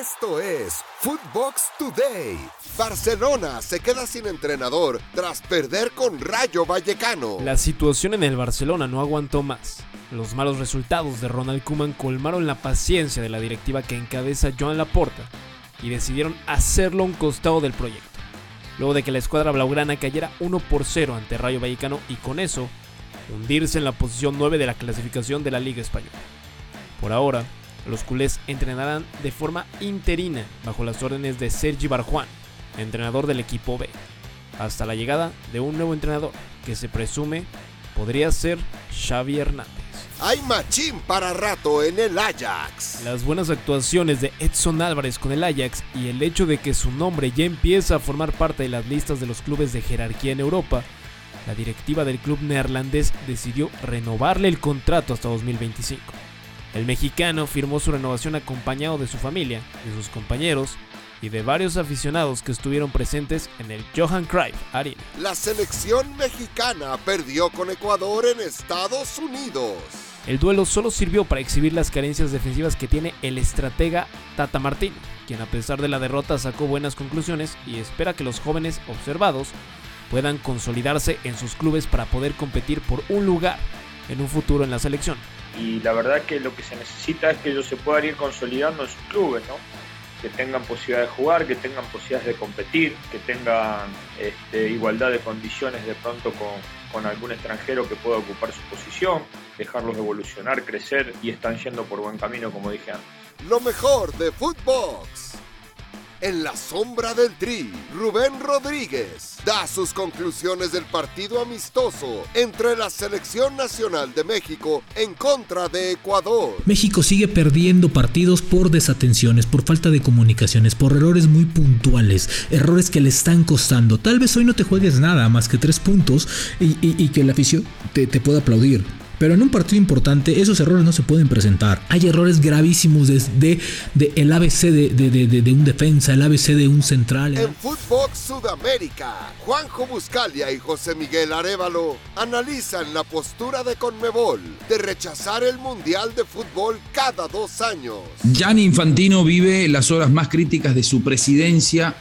Esto es Footbox Today. Barcelona se queda sin entrenador tras perder con Rayo Vallecano. La situación en el Barcelona no aguantó más. Los malos resultados de Ronald Koeman colmaron la paciencia de la directiva que encabeza Joan Laporta y decidieron hacerlo a un costado del proyecto. Luego de que la escuadra blaugrana cayera 1 por 0 ante Rayo Vallecano y con eso hundirse en la posición 9 de la clasificación de la Liga Española. Por ahora, los culés entrenarán de forma interina bajo las órdenes de Sergi Barjuan, entrenador del equipo B, hasta la llegada de un nuevo entrenador que se presume podría ser Xavi Hernández. Hay machín para rato en el Ajax. Las buenas actuaciones de Edson Álvarez con el Ajax y el hecho de que su nombre ya empieza a formar parte de las listas de los clubes de jerarquía en Europa, la directiva del club neerlandés decidió renovarle el contrato hasta 2025. El mexicano firmó su renovación acompañado de su familia, de sus compañeros y de varios aficionados que estuvieron presentes en el Johan Cruyff Arena. La selección mexicana perdió con Ecuador en Estados Unidos. El duelo solo sirvió para exhibir las carencias defensivas que tiene el estratega Tata Martino, quien a pesar de la derrota sacó buenas conclusiones y espera que los jóvenes observados puedan consolidarse en sus clubes para poder competir por un lugar en un futuro en la selección y la verdad que lo que se necesita es que ellos se puedan ir consolidando en sus clubes, ¿no? que tengan posibilidad de jugar, que tengan posibilidades de competir, que tengan este, igualdad de condiciones de pronto con, con algún extranjero que pueda ocupar su posición, dejarlos evolucionar, crecer y están yendo por buen camino como dije antes. Lo mejor de Footbox en la sombra del tri, Rubén Rodríguez da sus conclusiones del partido amistoso entre la Selección Nacional de México en contra de Ecuador. México sigue perdiendo partidos por desatenciones, por falta de comunicaciones, por errores muy puntuales, errores que le están costando. Tal vez hoy no te juegues nada más que tres puntos y, que el afición te, te pueda aplaudir. Pero en un partido importante esos errores no se pueden presentar. Hay errores gravísimos desde de, el ABC de, de, un defensa, el ABC de un central. En Fútbol Sudamérica, Juanjo Buscalia y José Miguel Arevalo analizan la postura de Conmebol de rechazar el Mundial de Fútbol cada dos años. Gianni Infantino vive las horas más críticas de su presidencia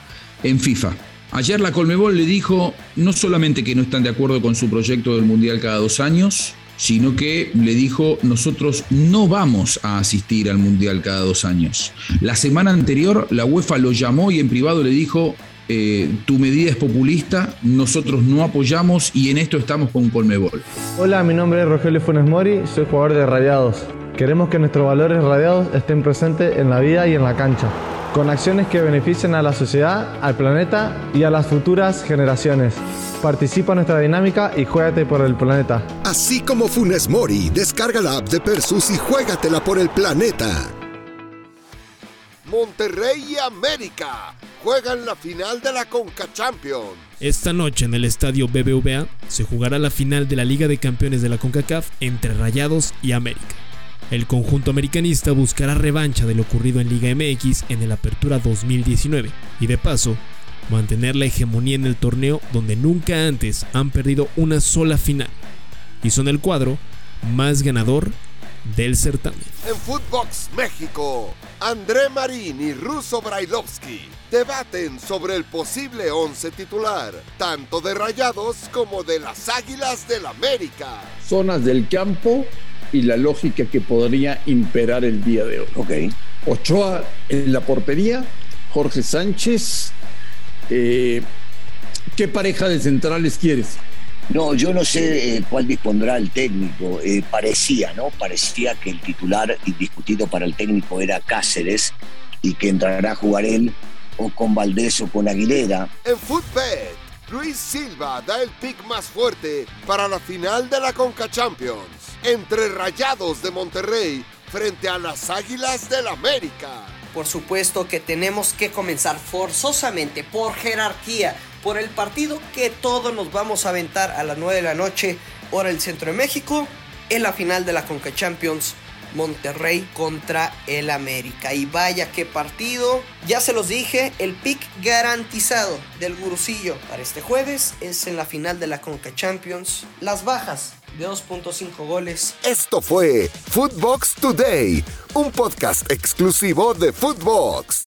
en FIFA. Ayer la Conmebol le dijo no solamente que no están de acuerdo con su proyecto del Mundial cada dos años, sino que le dijo, nosotros no vamos a asistir al Mundial cada dos años. La semana anterior la UEFA lo llamó y en privado le dijo, eh, tu medida es populista, nosotros no apoyamos y en esto estamos con Colmebol. Hola, mi nombre es Rogelio Funes Mori, soy jugador de Radiados. Queremos que nuestros valores radiados estén presentes en la vida y en la cancha con acciones que beneficien a la sociedad, al planeta y a las futuras generaciones. Participa en nuestra dinámica y juégate por el planeta. Así como Funes Mori, descarga la app de Persus y juégatela por el planeta. Monterrey y América juegan la final de la Conca Champions. Esta noche en el estadio BBVA se jugará la final de la Liga de Campeones de la CONCACAF entre Rayados y América. El conjunto americanista buscará revancha de lo ocurrido en Liga MX en el Apertura 2019 y de paso mantener la hegemonía en el torneo donde nunca antes han perdido una sola final y son el cuadro más ganador del certamen. En Footbox México, André Marín y Russo Brailovsky debaten sobre el posible once titular, tanto de Rayados como de las Águilas del América. Zonas del campo y la lógica que podría imperar el día de hoy. Ok. Ochoa en la portería, Jorge Sánchez. Eh, ¿Qué pareja de centrales quieres? No, yo no sé eh, cuál dispondrá el técnico. Eh, parecía, ¿no? Parecía que el titular indiscutido para el técnico era Cáceres y que entrará a jugar él o con Valdés o con Aguilera. En Footbet, Luis Silva da el pick más fuerte para la final de la Conca Champions entre Rayados de Monterrey frente a las Águilas del América. Por supuesto que tenemos que comenzar forzosamente por jerarquía, por el partido que todos nos vamos a aventar a las 9 de la noche, hora del centro de México, en la final de la Conca Champions Monterrey contra el América. Y vaya qué partido. Ya se los dije, el pick garantizado del gurucillo para este jueves es en la final de la Conca Champions. Las bajas de 2.5 goles. Esto fue Footbox Today, un podcast exclusivo de Footbox.